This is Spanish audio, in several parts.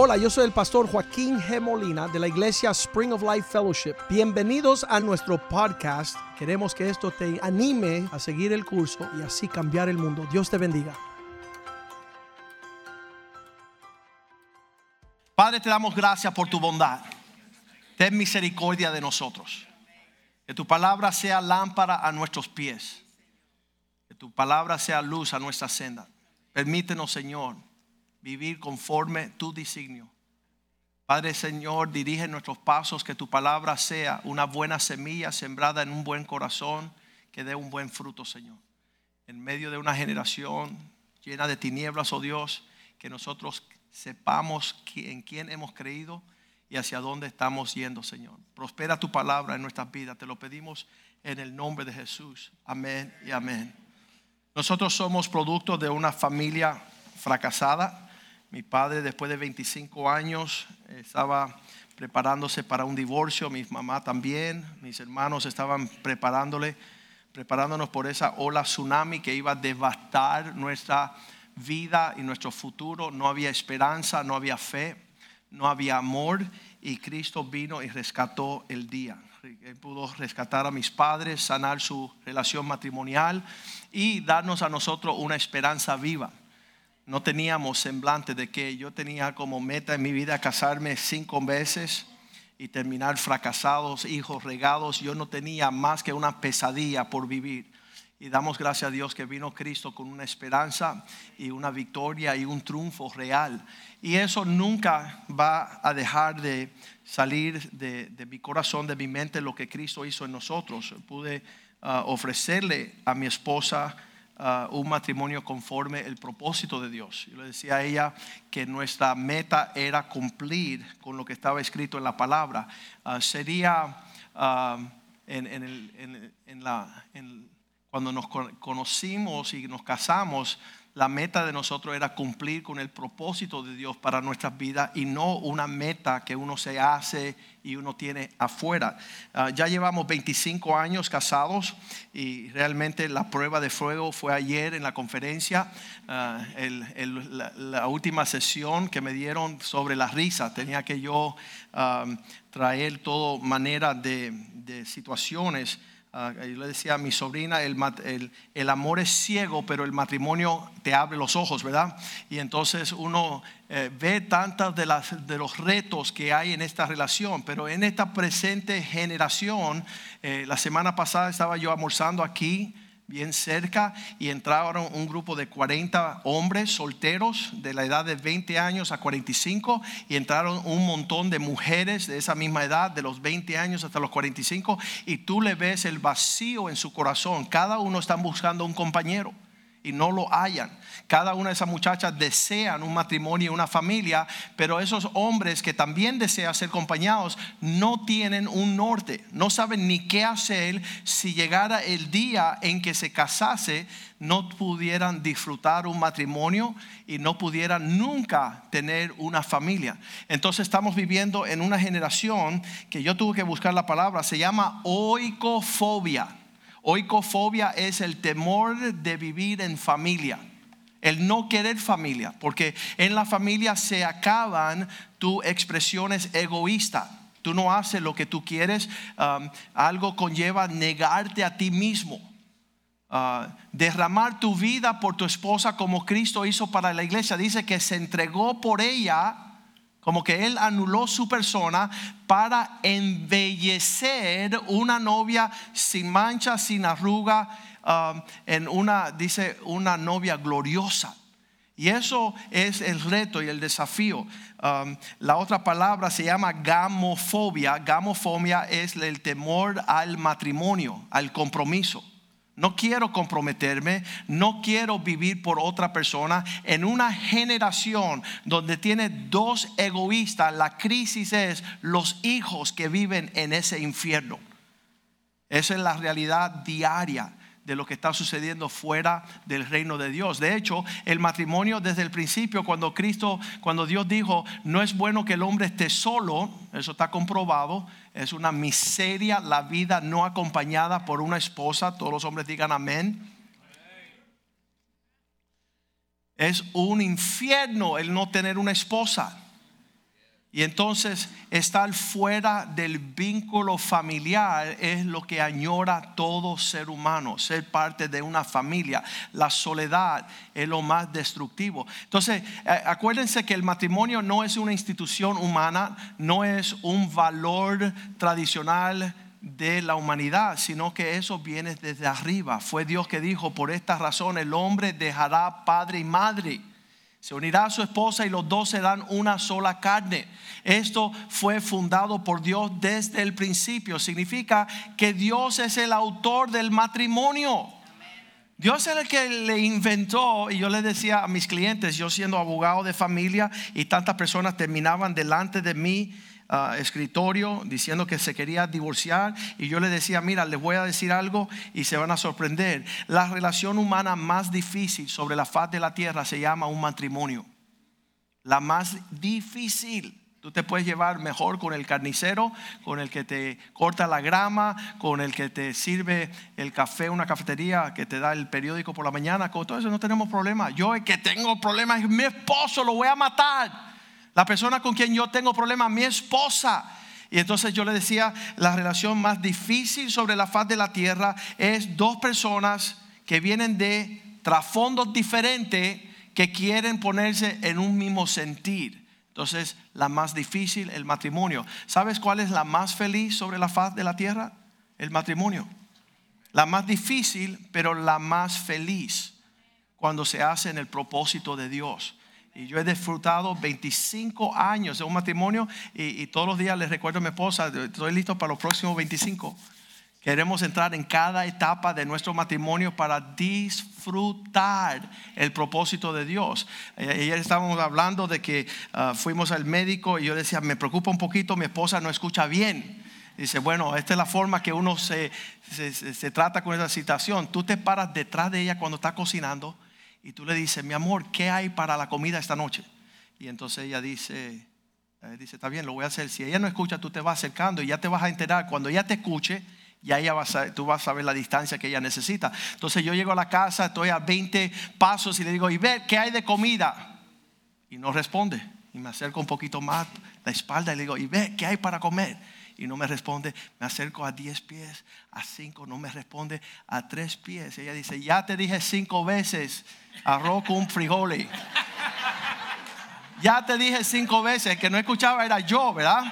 Hola, yo soy el pastor Joaquín G. Molina de la iglesia Spring of Life Fellowship. Bienvenidos a nuestro podcast. Queremos que esto te anime a seguir el curso y así cambiar el mundo. Dios te bendiga. Padre, te damos gracias por tu bondad. Ten misericordia de nosotros. Que tu palabra sea lámpara a nuestros pies. Que tu palabra sea luz a nuestra senda. Permítenos, Señor, vivir conforme tu designio. Padre Señor, dirige nuestros pasos, que tu palabra sea una buena semilla sembrada en un buen corazón, que dé un buen fruto, Señor. En medio de una generación llena de tinieblas, oh Dios, que nosotros sepamos en quién hemos creído y hacia dónde estamos yendo, Señor. Prospera tu palabra en nuestras vidas. Te lo pedimos en el nombre de Jesús. Amén y amén. Nosotros somos producto de una familia fracasada. Mi padre, después de 25 años, estaba preparándose para un divorcio. Mi mamá también. Mis hermanos estaban preparándole, preparándonos por esa ola tsunami que iba a devastar nuestra vida y nuestro futuro. No había esperanza, no había fe, no había amor. Y Cristo vino y rescató el día. Él pudo rescatar a mis padres, sanar su relación matrimonial y darnos a nosotros una esperanza viva. No teníamos semblante de que yo tenía como meta en mi vida casarme cinco veces y terminar fracasados, hijos regados. Yo no tenía más que una pesadilla por vivir. Y damos gracias a Dios que vino Cristo con una esperanza y una victoria y un triunfo real. Y eso nunca va a dejar de salir de, mi corazón, de mi mente, lo que Cristo hizo en nosotros. Pude ah, ofrecerle a mi esposa ah, un matrimonio conforme el propósito de Dios. Yo le decía a ella que nuestra meta era cumplir con lo que estaba escrito en la palabra. Ah, sería en, el, en la... En, cuando nos conocimos y nos casamos, la meta de nosotros era cumplir con el propósito de Dios para nuestras vidas y no una meta que uno se hace y uno tiene afuera. Ah, ya llevamos 25 años casados y realmente la prueba de fuego fue ayer en la conferencia, ah, la, última sesión que me dieron sobre la risa. Tenía que yo ah, traer todo manera de situaciones Ah, yo le decía a mi sobrina, el, el, amor es ciego, pero el matrimonio te abre los ojos, ¿verdad? Y entonces uno eh, ve tantas de, las, de los retos que hay en esta relación, pero en esta presente generación, eh, la semana pasada estaba yo almorzando aquí bien cerca y entraron un grupo de 40 hombres solteros de la edad de 20 años a 45 y entraron un montón de mujeres de esa misma edad, de los 20 años hasta los 45 y tú le ves el vacío en su corazón. Cada uno está buscando un compañero y no lo hayan. Cada una de esas muchachas desean un matrimonio y una familia, pero esos hombres que también desean ser acompañados no tienen un norte, no saben ni qué hacer si llegara el día en que se casase, no pudieran disfrutar un matrimonio y no pudieran nunca tener una familia. Entonces estamos viviendo en una generación que yo tuve que buscar la palabra, se llama oicofobia. Oicofobia es el temor de vivir en familia, el no querer familia, porque en la familia se acaban tus expresiones egoístas. Tú no haces lo que tú quieres, um, algo conlleva negarte a ti mismo. Uh, derramar tu vida por tu esposa como Cristo hizo para la iglesia. Dice que se entregó por ella como que él anuló su persona para embellecer una novia sin mancha, sin arruga, um, en una, dice, una novia gloriosa. Y eso es el reto y el desafío. Um, la otra palabra se llama gamofobia. Gamofobia es el temor al matrimonio, al compromiso. No quiero comprometerme, no quiero vivir por otra persona. En una generación donde tiene dos egoístas, la crisis es los hijos que viven en ese infierno. Esa es la realidad diaria de lo que está sucediendo fuera del reino de Dios. De hecho, el matrimonio desde el principio, cuando Cristo, cuando Dios dijo, no es bueno que el hombre esté solo, eso está comprobado, es una miseria la vida no acompañada por una esposa, todos los hombres digan amén. Es un infierno el no tener una esposa. Y entonces estar fuera del vínculo familiar es lo que añora todo ser humano, ser parte de una familia. La soledad es lo más destructivo. Entonces, acuérdense que el matrimonio no es una institución humana, no es un valor tradicional de la humanidad, sino que eso viene desde arriba. Fue Dios que dijo, por esta razón el hombre dejará padre y madre se unirá a su esposa y los dos serán una sola carne. Esto fue fundado por Dios desde el principio. Significa que Dios es el autor del matrimonio. Dios es el que le inventó, y yo le decía a mis clientes, yo siendo abogado de familia y tantas personas terminaban delante de mí escritorio diciendo que se quería divorciar y yo le decía, mira, les voy a decir algo y se van a sorprender. La relación humana más difícil sobre la faz de la tierra se llama un matrimonio. La más difícil. Tú te puedes llevar mejor con el carnicero, con el que te corta la grama, con el que te sirve el café, una cafetería, que te da el periódico por la mañana. Con todo eso no tenemos problema. Yo que tengo problemas es mi esposo, lo voy a matar. La persona con quien yo tengo problemas, mi esposa. Y entonces yo le decía, la relación más difícil sobre la faz de la tierra es dos personas que vienen de trasfondos diferentes que quieren ponerse en un mismo sentir. Entonces, la más difícil, el matrimonio. ¿Sabes cuál es la más feliz sobre la faz de la tierra? El matrimonio. La más difícil, pero la más feliz cuando se hace en el propósito de Dios. Y yo he disfrutado 25 años de un matrimonio y, todos los días les recuerdo a mi esposa, estoy listo para los próximos 25. Queremos entrar en cada etapa de nuestro matrimonio para disfrutar el propósito de Dios. Ayer estábamos hablando de que ah, fuimos al médico y yo decía, me preocupa un poquito, mi esposa no escucha bien. Dice, bueno, esta es la forma que uno se, se trata con esa situación. Tú te paras detrás de ella cuando está cocinando y tú le dices, mi amor, ¿qué hay para la comida esta noche? Y entonces ella dice, dice, está bien, lo voy a hacer. Si ella no escucha, tú te vas acercando y ya te vas a enterar. Cuando ella te escuche, ya ella tú vas a saber la distancia que ella necesita. Entonces yo llego a la casa, estoy a 20 pasos y le digo, y ve, ¿qué hay de comida? Y no responde. Y me acerco un poquito más la espalda y le digo, y ve, ¿qué hay para comer? Y no me responde. Me acerco a 10 pies, a 5, no me responde, a 3 pies. Ella dice, ya te dije 5 veces, arroz con frijoles. Ya te dije 5 veces, que no escuchaba era yo, ¿verdad?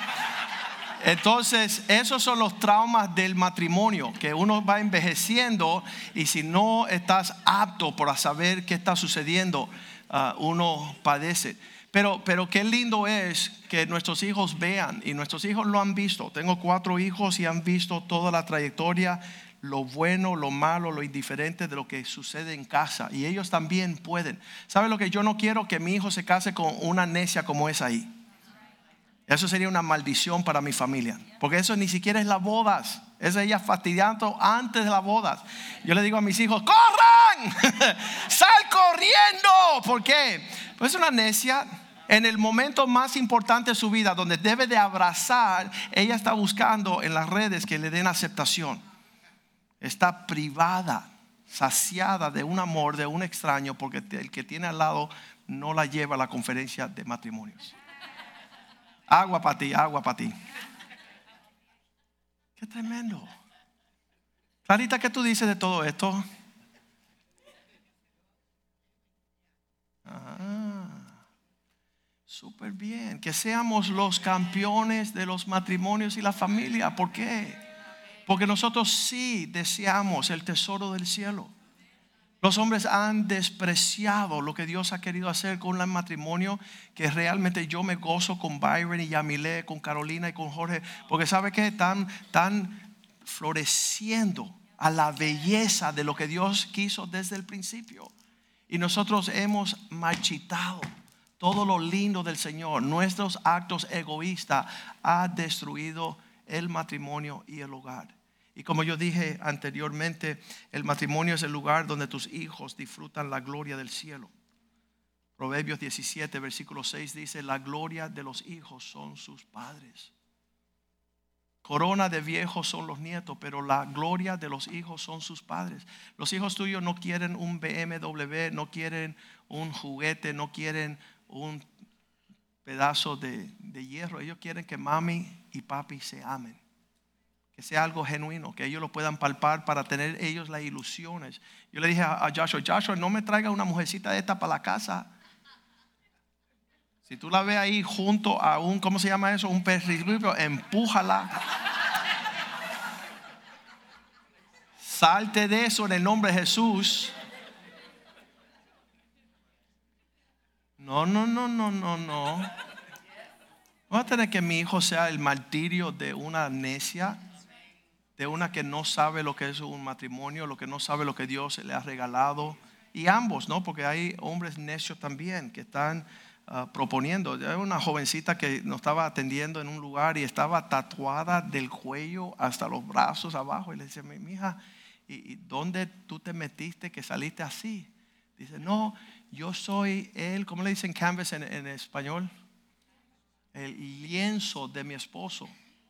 Entonces, esos son los traumas del matrimonio, que uno va envejeciendo y si no estás apto para saber qué está sucediendo, ah, uno padece. Pero, pero qué lindo es que nuestros hijos vean, y nuestros hijos lo han visto. Tengo cuatro hijos y han visto toda la trayectoria, lo bueno, lo malo, lo indiferente de lo que sucede en casa. Y ellos también pueden. ¿Sabe lo que yo no quiero? Que mi hijo se case con una necia como es ahí. Eso sería una maldición para mi familia. Porque eso ni siquiera es las bodas. Es ella fastidiando antes de las bodas. Yo le digo a mis hijos, corran, sal corriendo. ¿Por qué? Pues es una necia en el momento más importante de su vida, donde debe de abrazar, ella está buscando en las redes que le den aceptación. Está privada, saciada de un amor de un extraño, porque el que tiene al lado no la lleva a la conferencia de matrimonios. Agua para ti, agua para ti. Qué tremendo. Clarita, ¿qué tú dices de todo esto? Súper bien. Que seamos los campeones de los matrimonios y la familia. ¿Por qué? Porque nosotros sí deseamos el tesoro del cielo. Los hombres han despreciado lo que Dios ha querido hacer con el matrimonio, que realmente yo me gozo con Byron y Yamile, con Carolina y con Jorge, porque sabe que están, floreciendo a la belleza de lo que Dios quiso desde el principio. Y nosotros hemos marchitado todo lo lindo del Señor, nuestros actos egoístas, ha destruido el matrimonio y el hogar. Y como yo dije anteriormente, el matrimonio es el lugar donde tus hijos disfrutan la gloria del cielo. Proverbios 17, versículo 6 dice, la gloria de los hijos son sus padres. Corona de viejos son los nietos, pero la gloria de los hijos son sus padres. Los hijos tuyos no quieren un BMW, no quieren un juguete, no quieren un pedazo de, de hierro. Ellos quieren que mami y papi se amen. Que sea algo genuino, que ellos lo puedan palpar para tener ellos las ilusiones. Yo le dije a, Joshua, Joshua, no me traiga una mujercita de esta para la casa. Si tú la ves ahí junto a un, ¿cómo se llama eso? Un perrito, empújala. Salte de eso en el nombre de Jesús. No, no, no, no, no, no. Va a tener que mi hijo sea el martirio de una necia, de una que no sabe lo que es un matrimonio, lo que no sabe lo que Dios le ha regalado. Y ambos, ¿no? Porque hay hombres necios también que están uh, proponiendo. Hay una jovencita que nos estaba atendiendo en un lugar y estaba tatuada del cuello hasta los brazos abajo. Y le dice, mi hija, ¿y, ¿y dónde tú te metiste que saliste así? Dice, no, yo soy él, ¿cómo le dicen canvas en, en español? el lienzo de mi esposo.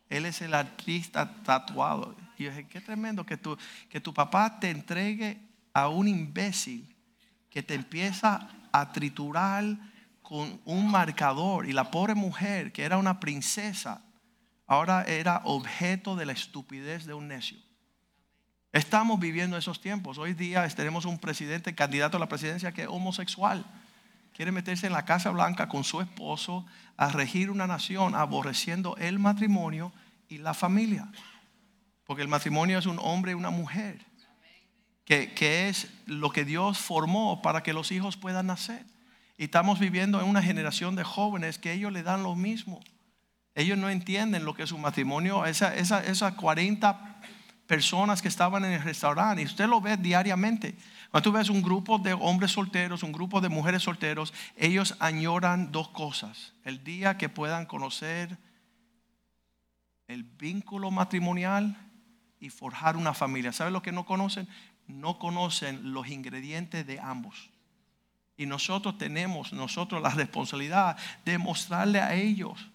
Él es el artista tatuado. Y yo dije, qué tremendo que tu, que tu papá te entregue a un imbécil que te empieza a triturar con un marcador. Y la pobre mujer, que era una princesa, ahora era objeto de la estupidez de un necio. Estamos viviendo esos tiempos. Hoy día tenemos un presidente, candidato a la presidencia, que es homosexual quiere meterse en la Casa Blanca con su esposo a regir una nación aborreciendo el matrimonio y la familia. Porque el matrimonio es un hombre y una mujer, que, que es lo que Dios formó para que los hijos puedan nacer. Y estamos viviendo en una generación de jóvenes que ellos le dan lo mismo. Ellos no entienden lo que es un matrimonio. Esas esa, esa 40 personas que estaban en el restaurante, y usted lo ve diariamente. Cuando tú ves un grupo de hombres solteros, un grupo de mujeres solteros, ellos añoran dos cosas. El día que puedan conocer el vínculo matrimonial y forjar una familia. ¿Sabes lo que no conocen? No conocen los ingredientes de ambos. Y nosotros tenemos, nosotros la responsabilidad de mostrarle a ellos,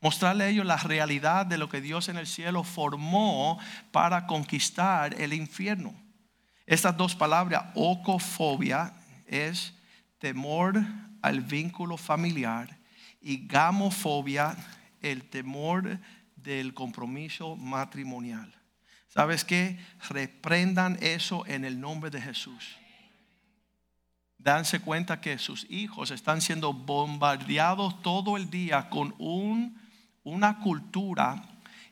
mostrarle a ellos la realidad de lo que Dios en el cielo formó para conquistar el infierno. Estas dos palabras, ocofobia, es temor al vínculo familiar y gamofobia, el temor del compromiso matrimonial. ¿Sabes qué? Reprendan eso en el nombre de Jesús. Danse cuenta que sus hijos están siendo bombardeados todo el día con un, una cultura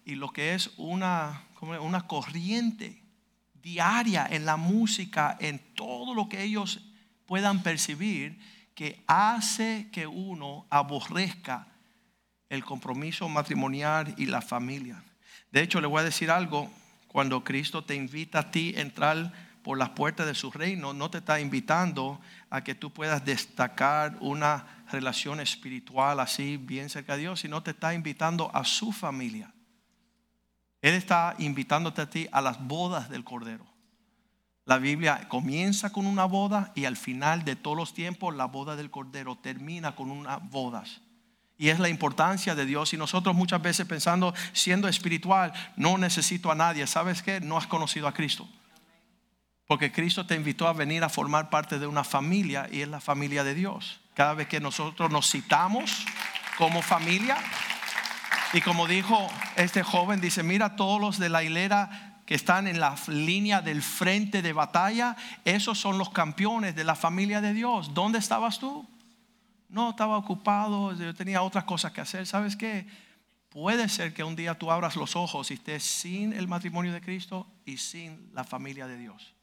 y lo que es una, una corriente diaria en la música, en todo lo que ellos puedan percibir, que hace que uno aborrezca el compromiso matrimonial y la familia. De hecho, le voy a decir algo, cuando Cristo te invita a ti a entrar por las puertas de su reino, no te está invitando a que tú puedas destacar una relación espiritual así bien cerca de Dios, sino te está invitando a su familia. Él está invitándote a ti a las bodas del Cordero. La Biblia comienza con una boda y al final de todos los tiempos la boda del Cordero termina con unas bodas. Y es la importancia de Dios. Y nosotros muchas veces pensando, siendo espiritual, no necesito a nadie. ¿Sabes qué? No has conocido a Cristo. Porque Cristo te invitó a venir a formar parte de una familia y es la familia de Dios. Cada vez que nosotros nos citamos como familia, y como dijo este joven, dice, mira todos los de la hilera que están en la línea del frente de batalla, esos son los campeones de la familia de Dios. ¿Dónde estabas tú? No, estaba ocupado, yo tenía otras cosas que hacer. ¿Sabes qué? Puede ser que un día tú abras los ojos y estés sin el matrimonio de Cristo y sin la familia de Dios.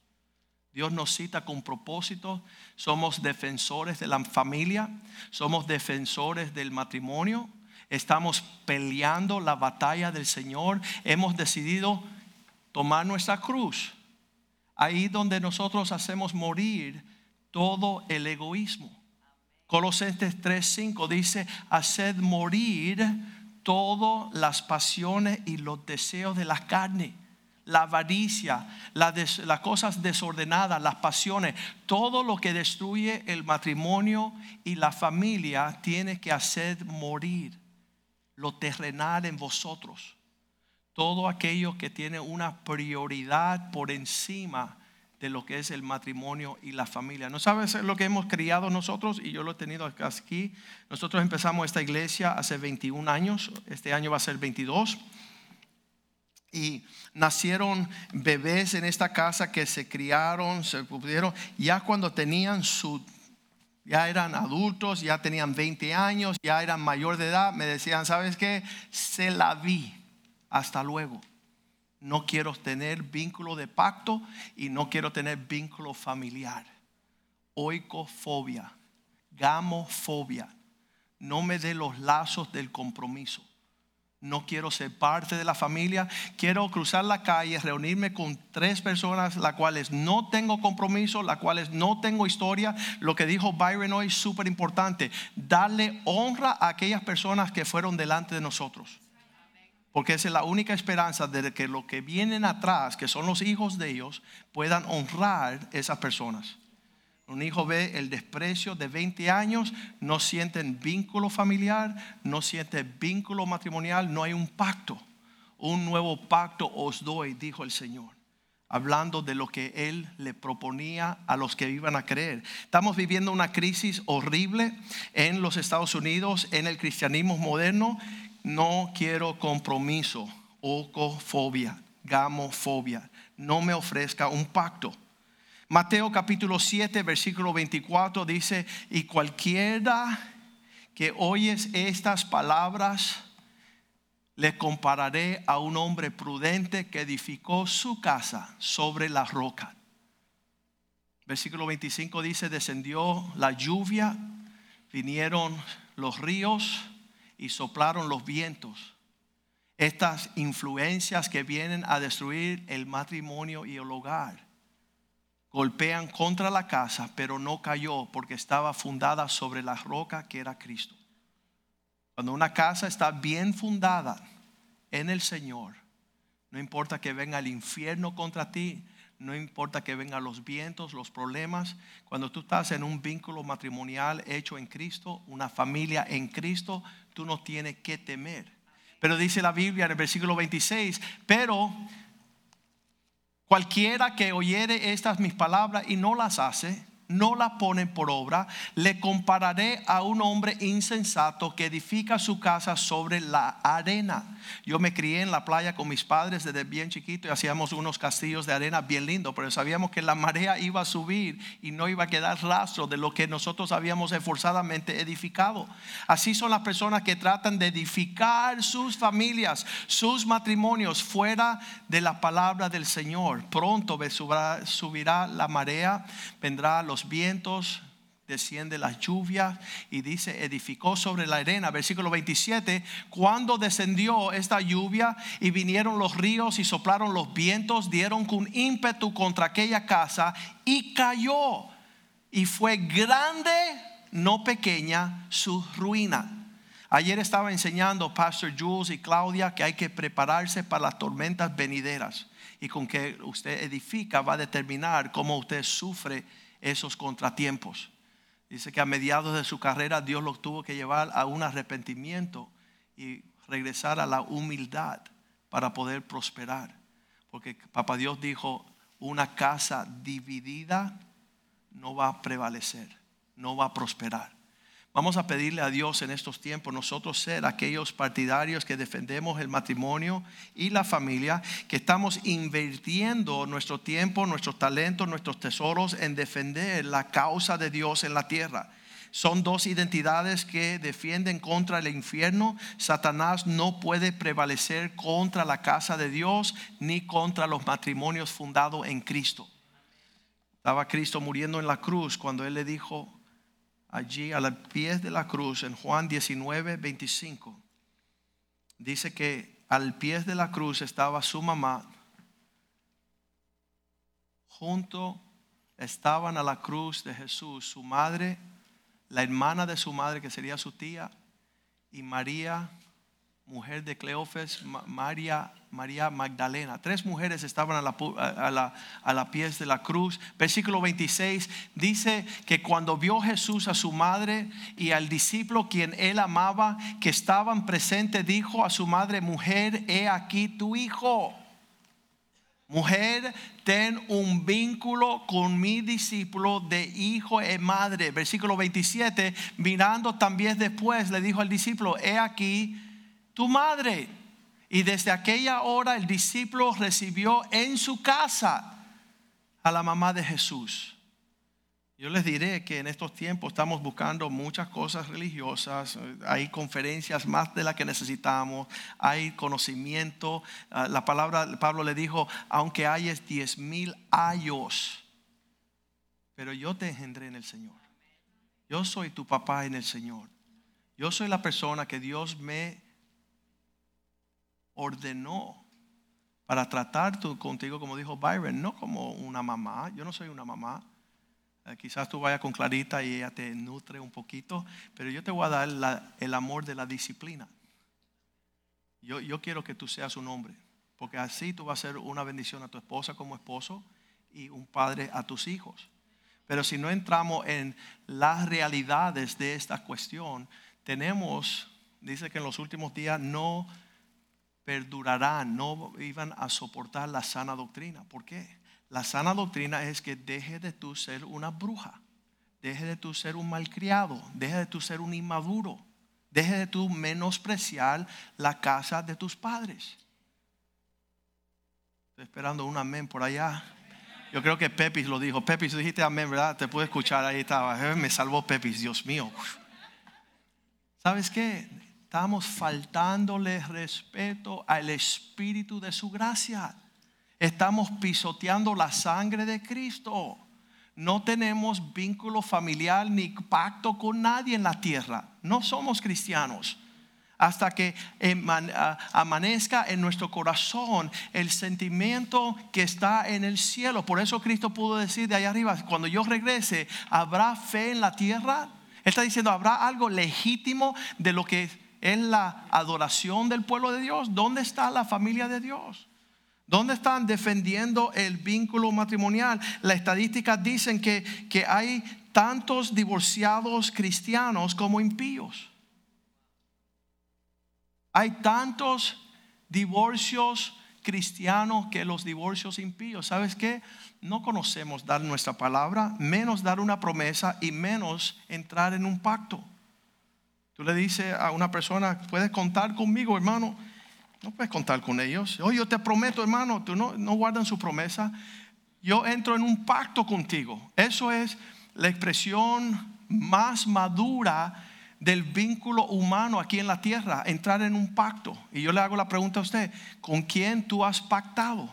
Dios nos cita con propósito. Somos defensores de la familia, somos defensores del matrimonio, estamos peleando la batalla del Señor, hemos decidido tomar nuestra cruz. Ahí donde nosotros hacemos morir todo el egoísmo. Colosenses 3:5 dice, haced morir todas las pasiones y los deseos de la carne, la avaricia, las cosas desordenadas, las pasiones, todo lo que destruye el matrimonio y la familia tiene que hacer morir lo terrenal en vosotros. Todo aquello que tiene una prioridad por encima de lo que es el matrimonio y la familia. ¿No sabes lo que hemos criado nosotros? Y yo lo he tenido aquí. Nosotros empezamos esta iglesia hace 21 años, este año va a ser 22. Y nacieron bebés en esta casa que se criaron, se pudieron, ya cuando tenían su, ya eran adultos, ya tenían 20 años, ya eran mayor de edad, me decían, ¿sabes qué? Se la vi, hasta luego. No quiero tener vínculo de pacto y no quiero tener vínculo familiar. Oicofobia, gamofobia. No me dé los lazos del compromiso no quiero ser parte de la familia, quiero cruzar la calle, reunirme con tres personas, las cuales no tengo compromiso, las cuales no tengo historia. Lo que dijo Byron hoy es súper importante, darle honra a aquellas personas que fueron delante de nosotros. Porque esa es la única esperanza de que los que vienen atrás, que son los hijos de ellos, puedan honrar esas personas. Un hijo ve el desprecio de 20 años, no sienten vínculo familiar, no sienten vínculo matrimonial, no hay un pacto. Un nuevo pacto os doy, dijo el Señor, hablando de lo que Él le proponía a los que iban a creer. Estamos viviendo una crisis horrible en los Estados Unidos, en el cristianismo moderno. No quiero compromiso, ocofobia, gamofobia. No me ofrezca un pacto. Mateo capítulo 7, versículo 24 dice, y cualquiera que oyes estas palabras, le compararé a un hombre prudente que edificó su casa sobre la roca. Versículo 25 dice, descendió la lluvia, vinieron los ríos y soplaron los vientos. Estas influencias que vienen a destruir el matrimonio y el hogar golpean contra la casa, pero no cayó porque estaba fundada sobre la roca que era Cristo. Cuando una casa está bien fundada en el Señor, no importa que venga el infierno contra ti, no importa que vengan los vientos, los problemas, cuando tú estás en un vínculo matrimonial hecho en Cristo, una familia en Cristo, tú no tienes que temer. Pero dice la Biblia en el versículo 26, pero Cualquiera que oyere estas mis palabras y no las hace, no la ponen por obra, le compararé a un hombre insensato que edifica su casa sobre la arena. Yo me crié en la playa con mis padres desde bien chiquito y hacíamos unos castillos de arena bien lindos, pero sabíamos que la marea iba a subir y no iba a quedar rastro de lo que nosotros habíamos esforzadamente edificado. Así son las personas que tratan de edificar sus familias, sus matrimonios fuera de la palabra del Señor. Pronto subirá, la marea, vendrá los vientos, desciende la lluvia y dice, edificó sobre la arena. Versículo 27, cuando descendió esta lluvia y vinieron los ríos y soplaron los vientos, dieron con ímpetu contra aquella casa y cayó. Y fue grande, no pequeña, su ruina. Ayer estaba enseñando Pastor Jules y Claudia que hay que prepararse para las tormentas venideras. Y con que usted edifica va a determinar cómo usted sufre esos contratiempos. Dice que a mediados de su carrera Dios lo tuvo que llevar a un arrepentimiento y regresar a la humildad para poder prosperar. Porque Papá Dios dijo, una casa dividida no va a prevalecer, no va a prosperar. Vamos a pedirle a Dios en estos tiempos nosotros ser aquellos partidarios que defendemos el matrimonio y la familia, que estamos invirtiendo nuestro tiempo, nuestros talentos, nuestros tesoros en defender la causa de Dios en la tierra. Son dos identidades que defienden contra el infierno. Satanás no puede prevalecer contra la casa de Dios ni contra los matrimonios fundados en Cristo. Estaba Cristo muriendo en la cruz cuando Él le dijo, allí a los pies de la cruz, en Juan 19, 25, dice que al pie de la cruz estaba su mamá, junto estaban a la cruz de Jesús su madre, la hermana de su madre que sería su tía, y María, mujer de Cleofes, María María Magdalena. Tres mujeres estaban a la, a, la, pies de la cruz. Versículo 26 dice que cuando vio Jesús a su madre y al discípulo quien él amaba, que estaban presentes, dijo a su madre, mujer, he aquí tu hijo. Mujer, ten un vínculo con mi discípulo de hijo y madre. Versículo 27, mirando también después, le dijo al discípulo, he aquí tu madre. Y desde aquella hora el discípulo recibió en su casa a la mamá de Jesús. Yo les diré que en estos tiempos estamos buscando muchas cosas religiosas, hay conferencias más de las que necesitamos, hay conocimiento. Ah, la palabra, Pablo le dijo, aunque hayas diez mil años, pero yo te engendré en el Señor. Yo soy tu papá en el Señor. Yo soy la persona que Dios me ordenó para tratar contigo, como dijo Byron, no como una mamá. Yo no soy una mamá. Eh, quizás tú vayas con Clarita y ella te nutre un poquito, pero yo te voy a dar el amor de la disciplina. Yo, yo quiero que tú seas un hombre, porque así tú vas a ser una bendición a tu esposa como esposo y un padre a tus hijos. Pero si no entramos en las realidades de esta cuestión, tenemos, dice que en los últimos días no perdurarán, no iban a soportar la sana doctrina. ¿Por qué? La sana doctrina es que deje de tú ser una bruja, deje de tú ser un malcriado, deje de tú ser un inmaduro, deje de tú menospreciar la casa de tus padres. Estoy esperando un amén por allá. Yo creo que Pepis lo dijo. Pepis, dijiste amén, ¿verdad? Te pude escuchar, ahí estaba. Eh, me salvó Pepis, Dios mío. ¿Sabes qué? Estamos faltándole respeto al Espíritu de su gracia estamos pisoteando la sangre de Cristo. No tenemos vínculo familiar ni pacto con nadie en la tierra. No somos cristianos. Hasta que amanezca en nuestro corazón el sentimiento que está en el cielo. Por eso Cristo pudo decir de allá arriba, cuando yo regrese, ¿habrá fe en la tierra? está diciendo, ¿habrá algo legítimo de lo que es la adoración del pueblo de Dios? ¿Dónde está la familia de Dios? ¿Dónde están defendiendo el vínculo matrimonial? Las estadísticas dicen que, que hay tantos divorciados cristianos como impíos. Hay tantos divorcios cristianos que los divorcios impíos. ¿Sabes qué? No conocemos dar nuestra palabra, menos dar una promesa y menos entrar en un pacto. Tú le dices a una persona, puedes contar conmigo, hermano no puedes contar con ellos. Oye, yo te prometo, hermano, tú no, no guardan su promesa. Yo entro en un pacto contigo. Eso es la expresión más madura del vínculo humano aquí en la tierra, entrar en un pacto. Y yo le hago la pregunta a usted, ¿con quién tú has pactado?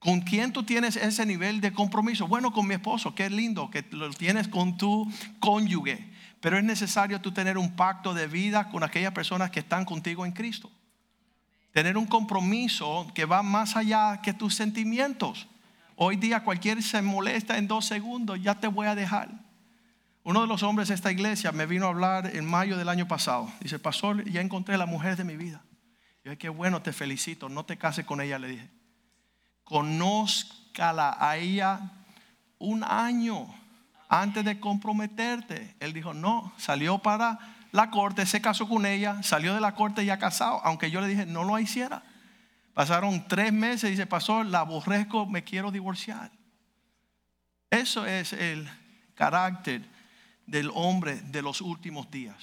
¿Con quién tú tienes ese nivel de compromiso? Bueno, con mi esposo, qué lindo que lo tienes con tu cónyuge, pero es necesario tú tener un pacto de vida con aquellas personas que están contigo en Cristo. Tener un compromiso que va más allá que tus sentimientos. Hoy día cualquier se molesta en dos segundos, ya te voy a dejar. Uno de los hombres de esta iglesia me vino a hablar en mayo del año pasado. Dice, pastor, ya encontré la mujer de mi vida. Yo dije, qué bueno, te felicito, no te cases con ella, le dije. Conózcala a ella un año antes de comprometerte. Él dijo, no, salió para la corte, se casó con ella, salió de la corte ya casado, aunque yo le dije no lo hiciera. Pasaron tres meses y dice, pasó, la aborrezco, me quiero divorciar. Eso es el carácter del hombre de los últimos días.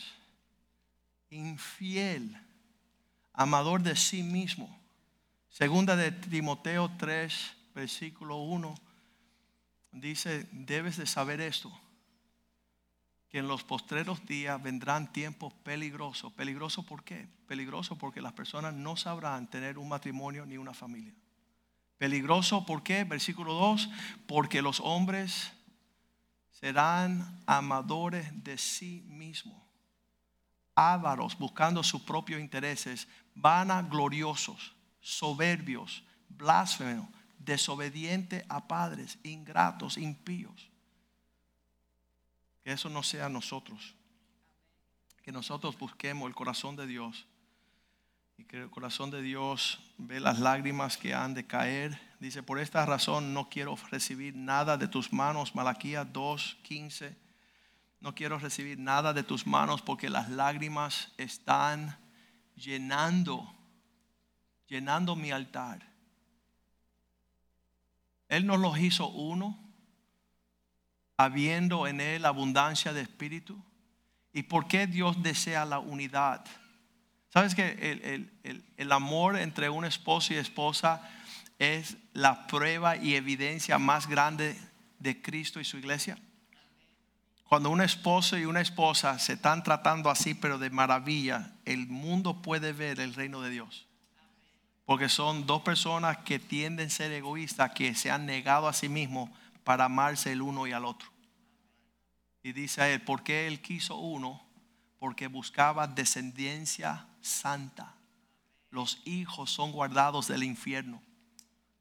Infiel, amador de sí mismo. Segunda de Timoteo 3, versículo 1, dice, debes de saber esto que en los postreros días vendrán tiempos peligrosos. ¿Peligroso por qué? Peligroso porque las personas no sabrán tener un matrimonio ni una familia. Peligroso por qué? Versículo 2, porque los hombres serán amadores de sí mismos, ávaros, buscando sus propios intereses, vanagloriosos, soberbios, blasfemos, desobedientes a padres, ingratos, impíos que eso no sea nosotros. Que nosotros busquemos el corazón de Dios. Y que el corazón de Dios ve las lágrimas que han de caer. Dice, por esta razón no quiero recibir nada de tus manos. Malaquías 2.15. No quiero recibir nada de tus manos porque las lágrimas están llenando, llenando mi altar. Él nos los hizo uno, habiendo en Él abundancia de espíritu. ¿Y por qué Dios desea la unidad? ¿Sabes que el, el, el, amor entre un esposo y esposa es la prueba y evidencia más grande de Cristo y su iglesia? Cuando un esposo y una esposa se están tratando así, pero de maravilla, el mundo puede ver el reino de Dios. Porque son dos personas que tienden a ser egoístas, que se han negado a sí mismos para amarse el uno y al otro. Y dice a él, ¿por qué él quiso uno? Porque buscaba descendencia santa. Los hijos son guardados del infierno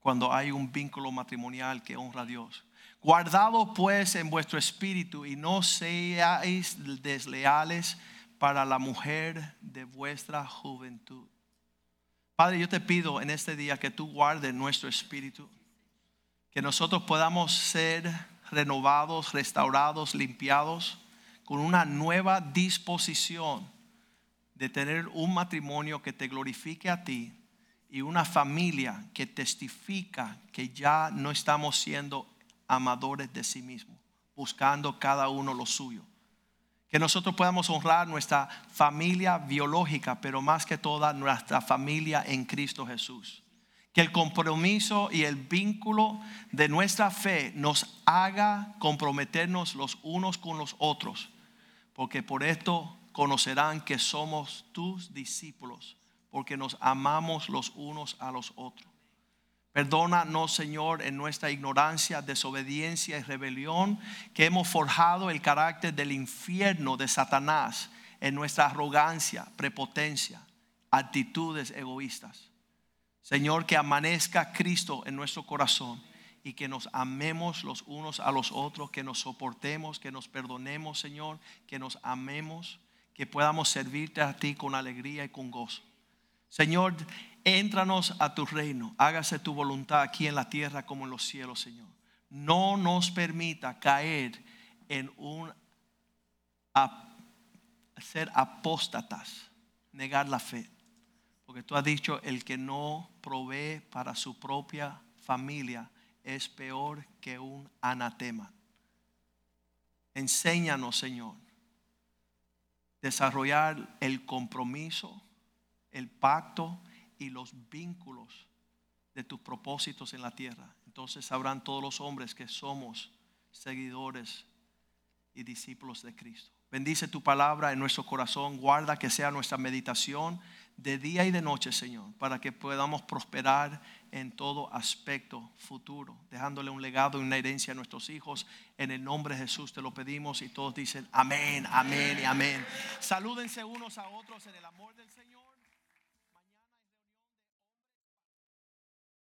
cuando hay un vínculo matrimonial que honra a Dios. Guardado pues en vuestro espíritu y no seáis desleales para la mujer de vuestra juventud. Padre, yo te pido en este día que tú guardes nuestro espíritu, que nosotros podamos ser renovados, restaurados, limpiados, con una nueva disposición de tener un matrimonio que te glorifique a ti y una familia que testifica que ya no estamos siendo amadores de sí mismos, buscando cada uno lo suyo. Que nosotros podamos honrar nuestra familia biológica, pero más que toda nuestra familia en Cristo Jesús. Que el compromiso y el vínculo de nuestra fe nos haga comprometernos los unos con los otros, porque por esto conocerán que somos tus discípulos, porque nos amamos los unos a los otros. Perdónanos, Señor, en nuestra ignorancia, desobediencia y rebelión, que hemos forjado el carácter del infierno de Satanás en nuestra arrogancia, prepotencia, actitudes egoístas. Señor, que amanezca Cristo en nuestro corazón y que nos amemos los unos a los otros, que nos soportemos, que nos perdonemos, Señor, que nos amemos, que podamos servirte a ti con alegría y con gozo. Señor, Éntranos a tu reino, hágase tu voluntad aquí en la tierra como en los cielos, Señor. No nos permita caer en un ser apóstatas, negar la fe. Porque tú has dicho, el que no provee para su propia familia es peor que un anatema. Enséñanos, Señor, desarrollar el compromiso, el pacto y los vínculos de tus propósitos en la tierra. Entonces sabrán todos los hombres que somos seguidores y discípulos de Cristo. Bendice tu palabra en nuestro corazón, guarda que sea nuestra meditación de día y de noche, Señor, para que podamos prosperar en todo aspecto futuro, dejándole un legado y una herencia a nuestros hijos. En el nombre de Jesús te lo pedimos y todos dicen amén, amén y amén. Salúdense unos a otros en el amor del Señor.